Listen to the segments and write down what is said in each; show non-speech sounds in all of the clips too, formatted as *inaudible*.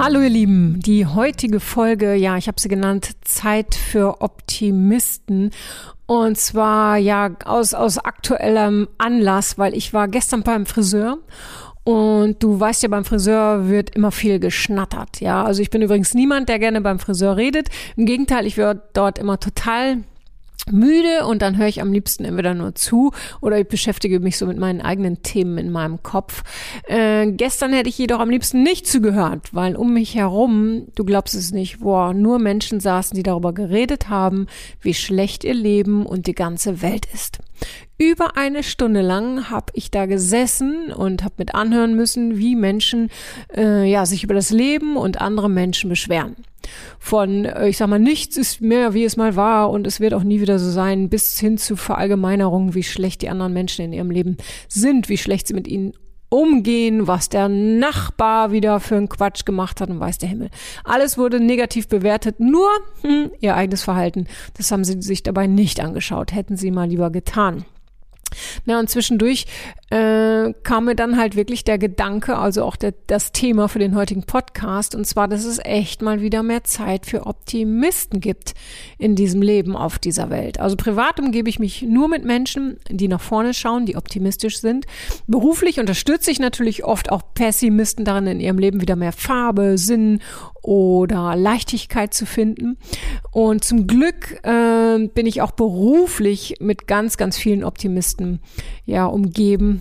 Hallo ihr Lieben, die heutige Folge, ja, ich habe sie genannt Zeit für Optimisten und zwar ja aus, aus aktuellem Anlass, weil ich war gestern beim Friseur und du weißt ja, beim Friseur wird immer viel geschnattert. Ja, also ich bin übrigens niemand, der gerne beim Friseur redet. Im Gegenteil, ich werde dort immer total müde und dann höre ich am liebsten entweder nur zu oder ich beschäftige mich so mit meinen eigenen Themen in meinem Kopf. Äh, gestern hätte ich jedoch am liebsten nicht zugehört, weil um mich herum, du glaubst es nicht, boah, nur Menschen saßen, die darüber geredet haben, wie schlecht ihr Leben und die ganze Welt ist. Über eine Stunde lang habe ich da gesessen und habe mit anhören müssen, wie Menschen äh, ja sich über das Leben und andere Menschen beschweren von, äh, ich sag mal, nichts ist mehr, wie es mal war und es wird auch nie wieder so sein, bis hin zu Verallgemeinerungen, wie schlecht die anderen Menschen in ihrem Leben sind, wie schlecht sie mit ihnen umgehen, was der Nachbar wieder für einen Quatsch gemacht hat und weiß der Himmel. Alles wurde negativ bewertet, nur hm, ihr eigenes Verhalten. Das haben sie sich dabei nicht angeschaut, hätten sie mal lieber getan. Na, und zwischendurch äh, kam mir dann halt wirklich der Gedanke, also auch der, das Thema für den heutigen Podcast, und zwar, dass es echt mal wieder mehr Zeit für Optimisten gibt in diesem Leben auf dieser Welt. Also privat umgebe ich mich nur mit Menschen, die nach vorne schauen, die optimistisch sind. Beruflich unterstütze ich natürlich oft auch Pessimisten darin, in ihrem Leben wieder mehr Farbe, Sinn oder Leichtigkeit zu finden. Und zum Glück äh, bin ich auch beruflich mit ganz, ganz vielen Optimisten ja umgeben.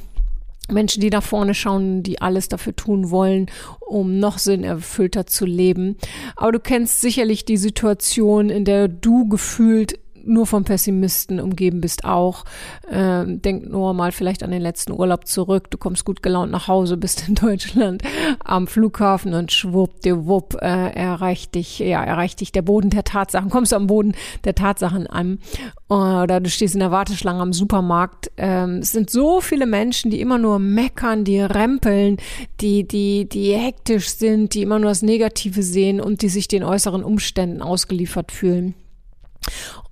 Menschen, die nach vorne schauen, die alles dafür tun wollen, um noch sinnerfüllter zu leben. Aber du kennst sicherlich die Situation, in der du gefühlt nur vom Pessimisten umgeben bist auch. Ähm, denk nur mal vielleicht an den letzten Urlaub zurück. Du kommst gut gelaunt nach Hause, bist in *laughs* Deutschland am Flughafen und schwuppdiwupp äh, erreicht dich, ja, erreicht dich der Boden der Tatsachen. Kommst du am Boden der Tatsachen an oder du stehst in der Warteschlange am Supermarkt. Ähm, es sind so viele Menschen, die immer nur meckern, die rempeln, die, die, die hektisch sind, die immer nur das Negative sehen und die sich den äußeren Umständen ausgeliefert fühlen.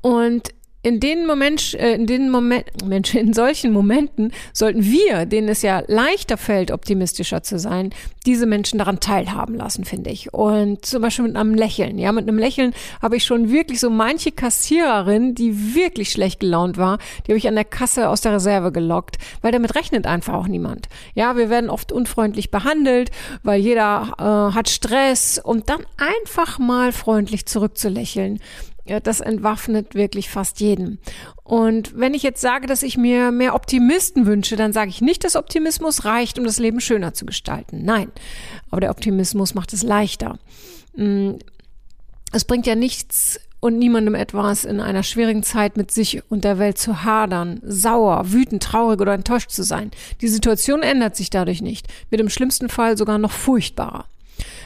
Und in den Moment, äh, in den Moment, Mensch, in solchen Momenten sollten wir, denen es ja leichter fällt, optimistischer zu sein, diese Menschen daran teilhaben lassen, finde ich. Und zum Beispiel mit einem Lächeln. Ja, mit einem Lächeln habe ich schon wirklich so manche Kassiererin, die wirklich schlecht gelaunt war, die habe ich an der Kasse aus der Reserve gelockt, weil damit rechnet einfach auch niemand. Ja, wir werden oft unfreundlich behandelt, weil jeder äh, hat Stress und dann einfach mal freundlich zurückzulächeln ja, das entwaffnet wirklich fast jeden. Und wenn ich jetzt sage, dass ich mir mehr Optimisten wünsche, dann sage ich nicht, dass Optimismus reicht, um das Leben schöner zu gestalten. Nein, aber der Optimismus macht es leichter. Mm, es bringt ja nichts und niemandem etwas, in einer schwierigen Zeit mit sich und der Welt zu hadern, sauer, wütend, traurig oder enttäuscht zu sein. Die Situation ändert sich dadurch nicht, wird im schlimmsten Fall sogar noch furchtbarer.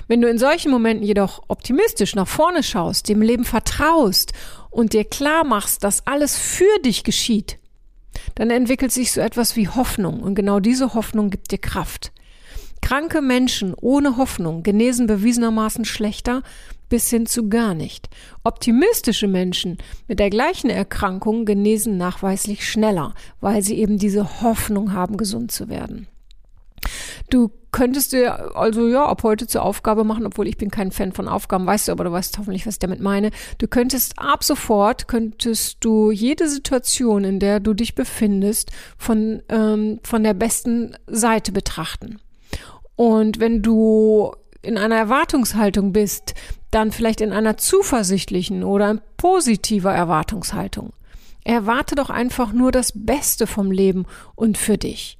Wenn du in solchen Momenten jedoch optimistisch nach vorne schaust, dem Leben vertraust und dir klar machst, dass alles für dich geschieht, dann entwickelt sich so etwas wie Hoffnung und genau diese Hoffnung gibt dir Kraft. Kranke Menschen ohne Hoffnung genesen bewiesenermaßen schlechter bis hin zu gar nicht. Optimistische Menschen mit der gleichen Erkrankung genesen nachweislich schneller, weil sie eben diese Hoffnung haben, gesund zu werden. Du könntest dir also ja ab heute zur Aufgabe machen, obwohl ich bin kein Fan von Aufgaben, weißt du, aber du weißt hoffentlich, was ich damit meine. Du könntest ab sofort, könntest du jede Situation, in der du dich befindest, von, ähm, von der besten Seite betrachten. Und wenn du in einer Erwartungshaltung bist, dann vielleicht in einer zuversichtlichen oder positiver Erwartungshaltung. Erwarte doch einfach nur das Beste vom Leben und für dich.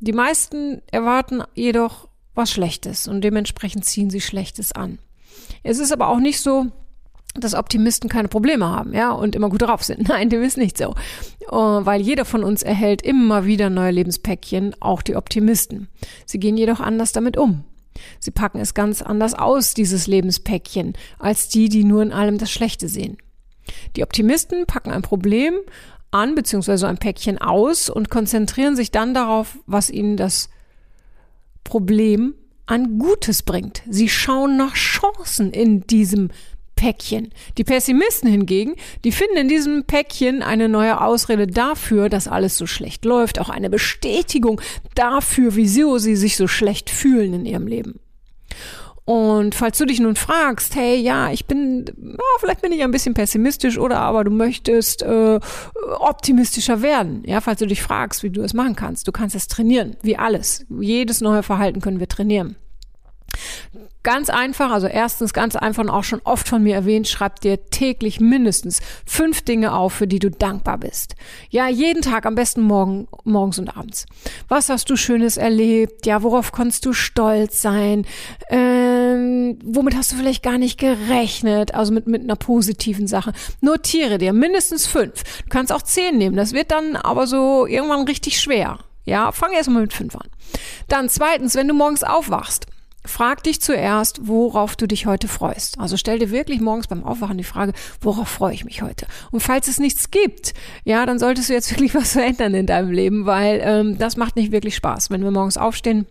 Die meisten erwarten jedoch was Schlechtes und dementsprechend ziehen sie Schlechtes an. Es ist aber auch nicht so, dass Optimisten keine Probleme haben, ja, und immer gut drauf sind. *laughs* Nein, dem ist nicht so. Uh, weil jeder von uns erhält immer wieder neue Lebenspäckchen, auch die Optimisten. Sie gehen jedoch anders damit um. Sie packen es ganz anders aus, dieses Lebenspäckchen, als die, die nur in allem das Schlechte sehen. Die Optimisten packen ein Problem an, beziehungsweise ein Päckchen aus und konzentrieren sich dann darauf, was ihnen das Problem an Gutes bringt. Sie schauen nach Chancen in diesem Päckchen. Die Pessimisten hingegen, die finden in diesem Päckchen eine neue Ausrede dafür, dass alles so schlecht läuft, auch eine Bestätigung dafür, wieso sie sich so schlecht fühlen in ihrem Leben. Und falls du dich nun fragst, hey, ja, ich bin, ja, vielleicht bin ich ein bisschen pessimistisch oder aber du möchtest äh, optimistischer werden. Ja, falls du dich fragst, wie du es machen kannst, du kannst es trainieren, wie alles. Jedes neue Verhalten können wir trainieren. Ganz einfach, also erstens ganz einfach und auch schon oft von mir erwähnt, schreib dir täglich mindestens fünf Dinge auf, für die du dankbar bist. Ja, jeden Tag, am besten morgen, morgens und abends. Was hast du Schönes erlebt? Ja, worauf kannst du stolz sein? Womit hast du vielleicht gar nicht gerechnet? Also mit, mit einer positiven Sache. Notiere dir mindestens fünf. Du kannst auch zehn nehmen. Das wird dann aber so irgendwann richtig schwer. Ja, fang erst mal mit fünf an. Dann zweitens, wenn du morgens aufwachst, Frag dich zuerst, worauf du dich heute freust. Also stell dir wirklich morgens beim Aufwachen die Frage, worauf freue ich mich heute? Und falls es nichts gibt, ja, dann solltest du jetzt *laughs* wirklich was verändern in deinem Leben, weil ähm, das macht nicht wirklich Spaß, wenn wir morgens aufstehen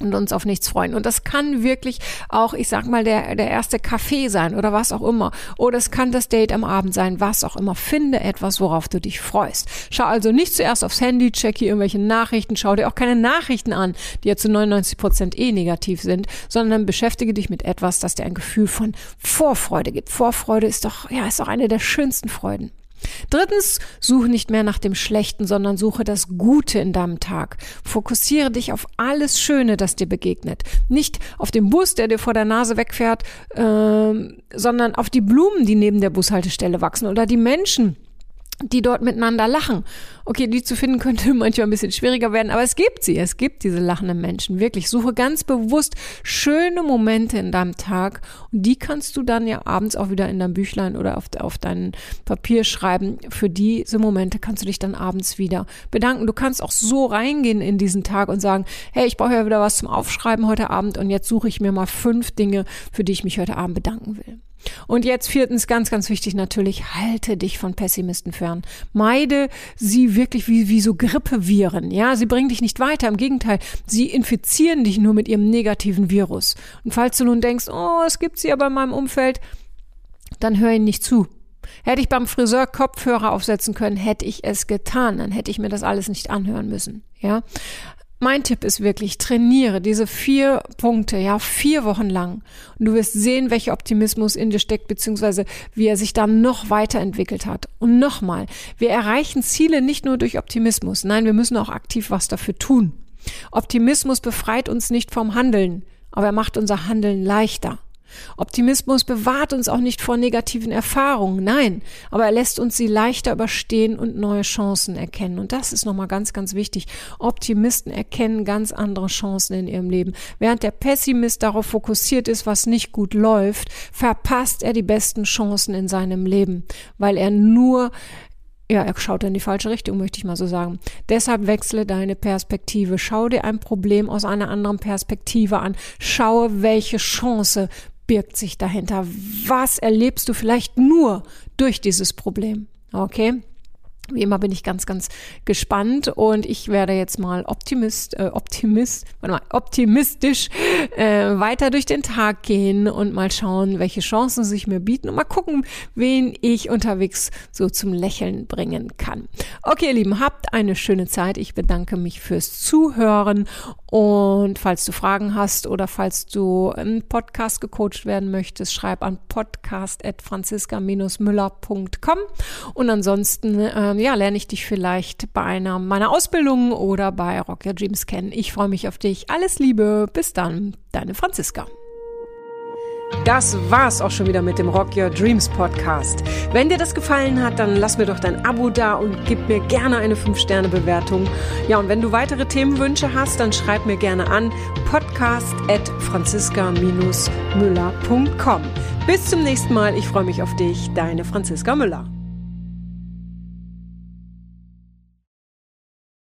und uns auf nichts freuen. Und das kann wirklich auch, ich sag mal, der, der erste Kaffee sein oder was auch immer. Oder es kann das Date am Abend sein, was auch immer. Finde etwas, worauf du dich freust. Schau also nicht zuerst aufs Handy, check hier irgendwelche Nachrichten, schau dir auch keine Nachrichten an, die ja zu 99 Prozent eh negativ sind, sondern beschäftige dich mit etwas, das dir ein Gefühl von Vorfreude gibt. Vorfreude ist doch, ja, ist doch eine der schönsten Freuden. Drittens, suche nicht mehr nach dem Schlechten, sondern suche das Gute in deinem Tag. Fokussiere dich auf alles Schöne, das dir begegnet. Nicht auf den Bus, der dir vor der Nase wegfährt, äh, sondern auf die Blumen, die neben der Bushaltestelle wachsen oder die Menschen, die dort miteinander lachen. Okay, die zu finden könnte *laughs* manchmal ein bisschen schwieriger werden, aber es gibt sie. Es gibt diese lachenden Menschen. Wirklich. Suche ganz bewusst schöne Momente in deinem Tag und die kannst du dann ja abends auch wieder in dein Büchlein oder auf, auf dein Papier schreiben. Für diese Momente kannst du dich dann abends wieder bedanken. Du kannst auch so reingehen in diesen Tag und sagen, hey, ich brauche ja wieder was zum Aufschreiben heute Abend und jetzt suche ich mir mal fünf Dinge, für die ich mich heute Abend bedanken will. Und jetzt viertens, ganz, ganz wichtig natürlich, halte dich von Pessimisten fern. Meide sie wirklich wie, wie so Grippeviren. Ja, sie bringen dich nicht weiter. Im Gegenteil, sie infizieren dich nur mit ihrem negativen Virus. Und falls du nun denkst, oh, es gibt sie aber in meinem Umfeld, dann hör ihnen nicht zu. Hätte ich beim Friseur Kopfhörer aufsetzen können, hätte ich es getan. Dann hätte ich mir das alles nicht anhören müssen. Ja. Mein Tipp ist wirklich, trainiere diese vier Punkte, ja, vier Wochen lang. Und du wirst sehen, welcher Optimismus in dir steckt, beziehungsweise wie er sich dann noch weiterentwickelt hat. Und nochmal, wir erreichen Ziele nicht nur durch Optimismus. Nein, wir müssen auch aktiv was dafür tun. Optimismus befreit uns nicht vom Handeln, aber er macht unser Handeln leichter. Optimismus bewahrt uns auch nicht vor negativen Erfahrungen, nein, aber er lässt uns sie leichter überstehen und neue Chancen erkennen. Und das ist nochmal ganz, ganz wichtig. Optimisten erkennen ganz andere Chancen in ihrem Leben. Während der Pessimist darauf fokussiert ist, was nicht gut läuft, verpasst er die besten Chancen in seinem Leben, weil er nur ja, er schaut in die falsche Richtung, möchte ich mal so sagen. Deshalb wechsle deine Perspektive. Schau dir ein Problem aus einer anderen Perspektive an. Schaue, welche Chance birgt sich dahinter? Was erlebst du vielleicht nur durch dieses Problem? Okay? Wie immer bin ich ganz, ganz gespannt und ich werde jetzt mal Optimist, äh, Optimist, warte mal, optimistisch äh, weiter durch den Tag gehen und mal schauen, welche Chancen sich mir bieten und mal gucken, wen ich unterwegs so zum Lächeln bringen kann. Okay, ihr Lieben, habt eine schöne Zeit. Ich bedanke mich fürs Zuhören und falls du Fragen hast oder falls du im Podcast gecoacht werden möchtest, schreib an podcast.franziska-müller.com und ansonsten ähm, ja, lerne ich dich vielleicht bei einer meiner Ausbildungen oder bei Rock Your Dreams kennen. Ich freue mich auf dich. Alles Liebe. Bis dann. Deine Franziska. Das war's auch schon wieder mit dem Rock Your Dreams Podcast. Wenn dir das gefallen hat, dann lass mir doch dein Abo da und gib mir gerne eine 5-Sterne-Bewertung. Ja, und wenn du weitere Themenwünsche hast, dann schreib mir gerne an podcast at franziska-müller.com. Bis zum nächsten Mal. Ich freue mich auf dich. Deine Franziska Müller.